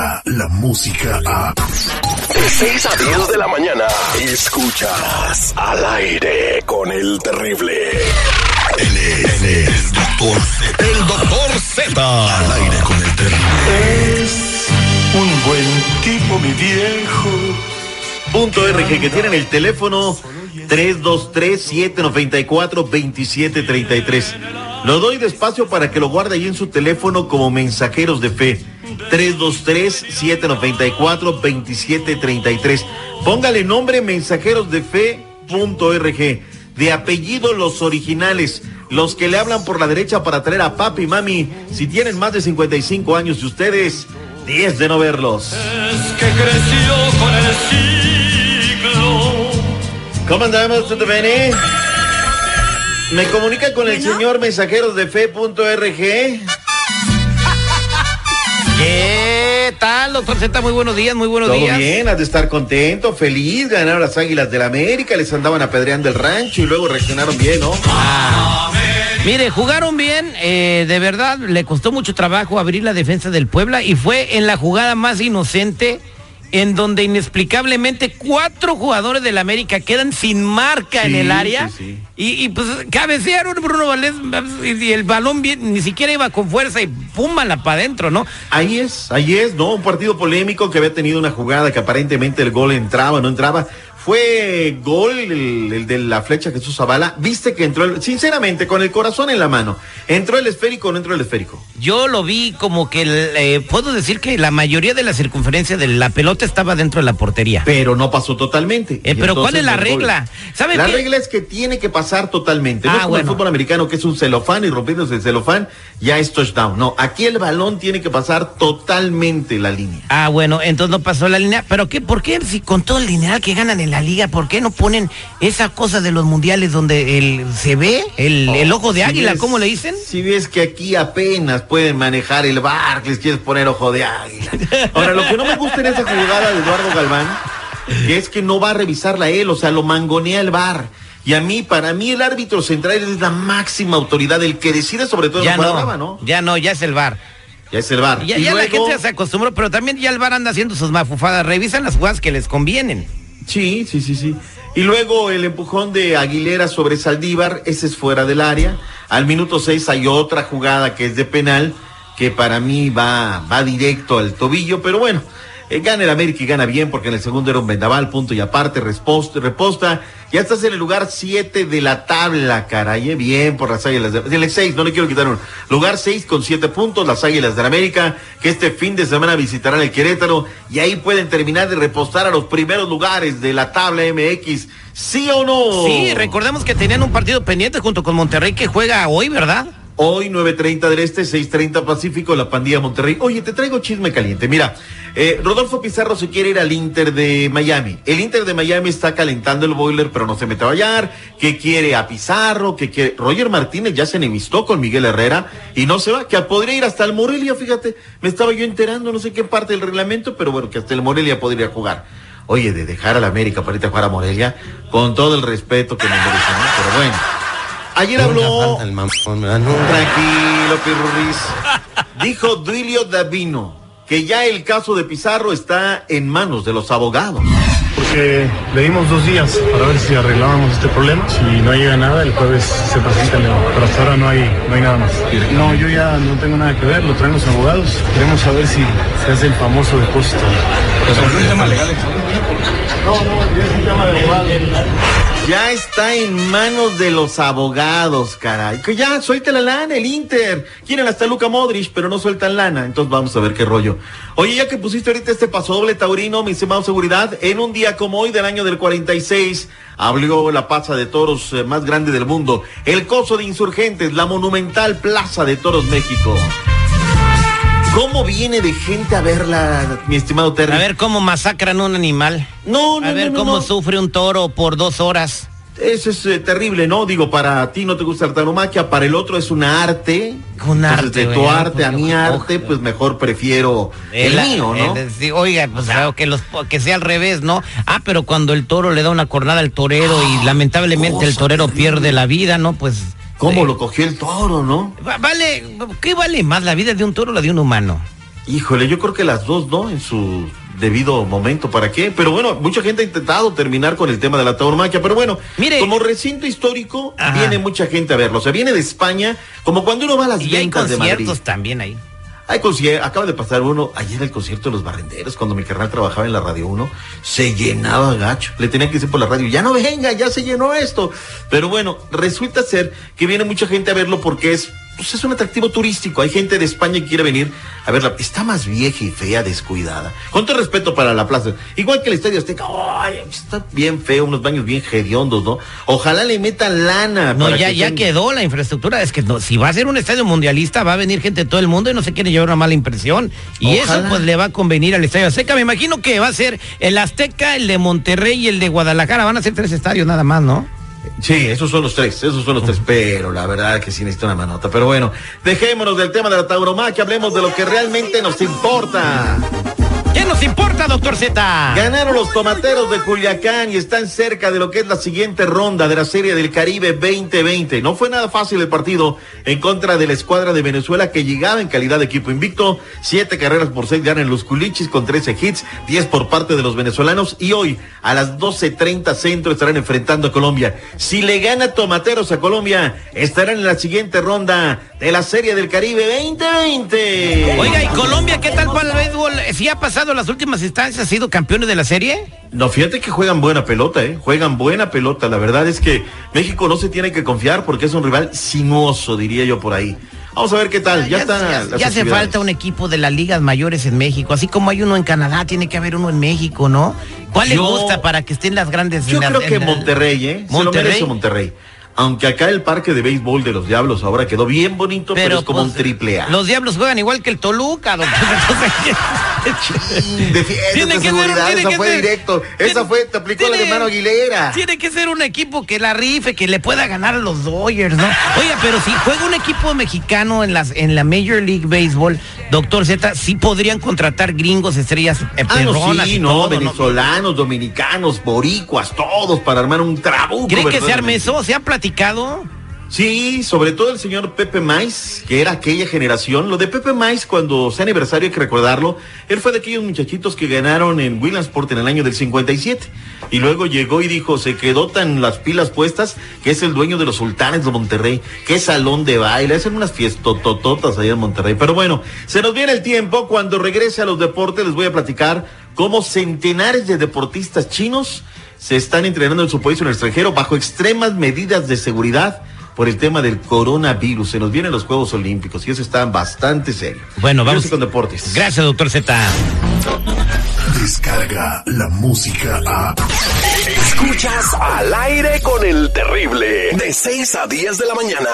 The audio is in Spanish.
llega la música a... De 6 a 10 de la mañana, escuchas al aire con el terrible. Él es, él es doctor Z. El doctor Z. Al aire con el terrible. Es un buen tipo, mi viejo. Punto RG que tienen el teléfono 323-794-2733. Lo doy despacio para que lo guarde ahí en su teléfono como mensajeros de fe. 323-794-2733. Póngale nombre mensajeros de fe. Punto RG. De apellido los originales. Los que le hablan por la derecha para traer a papi y mami. Si tienen más de 55 años y ustedes, 10 de no verlos. Es que creció con el siglo. ¿Cómo andamos? ¿Todo bien? eh? Me comunica con el señor mensajeros de fe.rg. ¿Qué tal, doctor Z? Muy buenos días, muy buenos Todo días. bien, has de estar contento, feliz. Ganaron las águilas del América, les andaban apedreando el rancho y luego reaccionaron bien, ¿no? Mire, jugaron bien, eh, de verdad, le costó mucho trabajo abrir la defensa del Puebla y fue en la jugada más inocente en donde inexplicablemente cuatro jugadores del América quedan sin marca en el área sí, sí. Y, y, pues cabecearon Bruno Valdés y, y el balón bien, ni siquiera iba con fuerza y púmala para adentro, ¿no? Ahí es, ahí es, ¿no? Un partido polémico que había tenido una jugada que aparentemente el gol entraba, no entraba. Fue gol el, el de la flecha Jesús Zavala. Viste que entró, el- sinceramente, con el corazón en la mano. ¿Entró el esférico o no entró el esférico? Yo lo vi como que, eh, puedo decir que la mayoría de la circunferencia de la pelota estaba dentro de la portería. Pero no pasó totalmente. Eh, pero ¿cuál es la regla? ¿Sabe la qué? regla es que tiene que pasar totalmente. No Ah, es como el fútbol americano que es un celofán y rompiéndose el celofán ya es touchdown. No, aquí el balón tiene que pasar totalmente la línea. Ah, bueno, entonces no pasó la línea. Pero qué, ¿por qué si con todo el dineral que ganan en la liga, por qué no ponen esa cosa de los mundiales donde el, se ve el, el ojo de Si águila, ves- ¿cómo le dicen? Si ves que aquí apenas pueden manejar el bar, les quieres poner ojo de águila. Ahora, lo que no me gusta en esa jugada de Eduardo Galván, que es que no va a revisarla él, o sea, lo mangonea el bar. Y a mí, para mí, el árbitro central es la máxima autoridad, el que decide sobre todo Ya no, brava, ¿no? ya no, ya es el bar. Ya es el bar. Ya, Y ya la gente se acostumbró, pero también ya el bar anda haciendo sus mafufadas. Revisan las jugadas que les convienen. Sí, sí, sí, sí. Y luego el empujón de Aguilera sobre Saldívar, ese es fuera del área. Al minuto 6 hay otra jugada que es de penal, que para mí va, va directo al tobillo, pero bueno, eh, gana el América y gana bien porque en el segundo era un vendaval, punto y aparte, resposta, reposta. Ya estás en el lugar 7 de la tabla, caray, eh, bien por las águilas de el 6, no le quiero quitar uno. Lugar 6 con 7 puntos, las águilas del América, que este fin de semana visitarán el Querétaro y ahí pueden terminar de repostar a los primeros lugares de la tabla MX. ¿Sí o no? Sí, recordemos que tenían un partido pendiente junto con Monterrey que juega hoy, ¿verdad? Hoy 9.30 del Este, 6.30 Pacífico, la pandilla Monterrey. Oye, te traigo chisme caliente. Mira, eh, Rodolfo Pizarro se quiere ir al Inter de Miami. El Inter de Miami está calentando el boiler, pero no se mete a bañar. Que quiere a Pizarro, que quiere... Roger Martínez ya se enemistó con Miguel Herrera y no se va, que podría ir hasta el Morelia, fíjate. Me estaba yo enterando, no sé qué parte del reglamento, pero bueno, que hasta el Morelia podría jugar. Oye, de dejar a la América para irte a jugar a Morelia, con todo el respeto que me merece, ¿no? Pero bueno. Ayer habló... Tranquilo, Pirurris. Dijo Duilio Davino que ya el caso de Pizarro está en manos de los abogados. Porque le dimos dos días para ver si arreglábamos este problema. Si no llega nada, el jueves se presenta el León. Pero hasta ahora no hay, no hay nada más. No, yo ya no tengo nada que ver, lo traen los abogados. Queremos saber si se hace el famoso depósito. No, no, ya es un tema de abogados. Ya está en manos de los abogados, caray. Que ya suelte la lana, el Inter. Quieren hasta Luca Modric, pero no sueltan lana. Entonces vamos a ver qué rollo. Oye, ya que pusiste ahorita este paso doble taurino, mi estimado seguridad, en un día como hoy del año del 46, abrió la plaza de toros eh, más grande del mundo. El coso de insurgentes, la monumental Plaza de Toros México. ¿Cómo viene de gente a verla, mi estimado Terry? A ver cómo masacran un animal. no, no, A ver no, no, cómo no. sufre un toro por dos horas. Eso es eh, terrible, ¿no? Digo, para ti no te gusta la tauromaquia, para el otro es un arte. Un Entonces, arte, de tu güey, arte a pues, mi ojo, arte, pues mejor prefiero el, mío, ¿no? el- sí, oiga, pues claro, que, los, que sea al revés, ¿no? Ah, pero cuando el toro le da una cornada al torero y lamentablemente el torero terrible. pierde la vida, ¿no? Pues... ¿Cómo lo cogió el toro, no? va- Vale, ¿qué vale más la vida de un toro o la de un humano? Híjole, yo creo que las dos, ¿no? En su debido momento, ¿para qué? Pero bueno, mucha gente ha intentado terminar con el tema de la tauromaquia, pero bueno, Mire. como recinto histórico, Ajá. viene mucha gente a verlo. O sea, viene de España, como cuando uno va a las Y hay ventas de Madrid. conciertos también ahí. Hay acaba de pasar uno, ayer el concierto de los barrenderos, cuando mi carnal trabajaba en la Radio 1, se llenaba gacho. Le tenían que decir por la radio, ya no venga, ya se llenó esto. Pero bueno, resulta ser que viene mucha gente a verlo porque es, pues es un atractivo turístico. Hay gente de España que quiere venir a verla. Está más vieja y fea, descuidada. Con todo respeto para la plaza. Igual que el Estadio Azteca, ay, está bien feo, unos baños bien hediondos, ¿no? Ojalá le metan lana. No, para ya, que ya quedó la infraestructura. Es que no, si va a ser un estadio mundialista, va a venir gente de todo el mundo y no se quiere llevar una mala impresión. Y Ojalá. eso pues le va a convenir al Estadio Azteca. Me imagino que va a ser el Azteca, el de Monterrey y el de Guadalajara. Van a ser tres estadios nada más, ¿no? Sí, esos son los tres, esos son los tres, pero la verdad que sí necesita una manota. Pero bueno, dejémonos del tema de la tauromaquia, hablemos de lo que realmente nos importa. ¿Qué nos importa, doctor Z? Ganaron los tomateros de Culiacán y están cerca de lo que es la siguiente ronda de la Serie del Caribe 2020. No fue nada fácil el partido en contra de la escuadra de Venezuela que llegaba en calidad de equipo invicto. Siete carreras por seis ganan los Culichis con 13 hits, 10 por parte de los venezolanos. Y hoy a las 12.30 centro estarán enfrentando a Colombia. Si le gana Tomateros a Colombia, estarán en la siguiente ronda de la Serie del Caribe 2020. Oiga, ¿y Colombia qué tal para el béisbol? ¿Sí ha pasado las últimas instancias? ¿Ha sido campeones de la serie? No, fíjate que juegan buena pelota, ¿eh? Juegan buena pelota. La verdad es que México no se tiene que confiar porque es un rival sinuoso, diría yo por ahí. Vamos a ver qué tal. Ya, está. ya- ya hace falta un equipo de las ligas mayores en México. Así como hay uno en Canadá, tiene que haber uno en México, ¿no? ¿Cuál le Yo- gusta para que estén las grandes? Yo la- creo que Monterrey, ¿eh? Se lo Monterrey. Monterrey. Aunque acá el parque de béisbol de los Diablos ahora quedó bien bonito, pero, es como pues, un triple A. Los diablos juegan igual que el Toluca, doctor. Tiene que ser- tiene que fue ser- directo. Esa tiene- fue, te aplicó la de tiene- mano Aguilera. Tiene que ser un equipo que la rife, que le pueda ganar a los Dodgers, ¿no? Oiga, pero si juega un equipo mexicano en las en la Major League Baseball, doctor Z, sí podrían contratar gringos, estrellas eh, Ah, no, sí, y no, todo, venezolanos, dominicanos, boricuas, todos para armar un trabuco. ¿Cree que se arme eso? ¿Se ha platicado? Sí, sobre todo el señor Pepe Mais, que era aquella generación. Lo de Pepe Mais, cuando sea aniversario hay que recordarlo, él fue de aquellos muchachitos que ganaron en Williamsport en el año del 57. Y luego llegó y dijo, se quedó tan las pilas puestas, que es el dueño de los sultanes de Monterrey, qué salón de baile, hacen unas fiestotototas allá en Monterrey. Pero bueno, se nos viene el tiempo, cuando regrese a los deportes les voy a platicar cómo centenares de deportistas chinos se están entrenando en su país o en el extranjero bajo extremas medidas de seguridad por el tema del coronavirus. Se nos vienen los Juegos Olímpicos y eso está bastante serio. Bueno, vamos. Quédense con deportes. Gracias, doctor Z. Descarga la música a. Escuchas al aire con el terrible. De 6 a 10 de la mañana.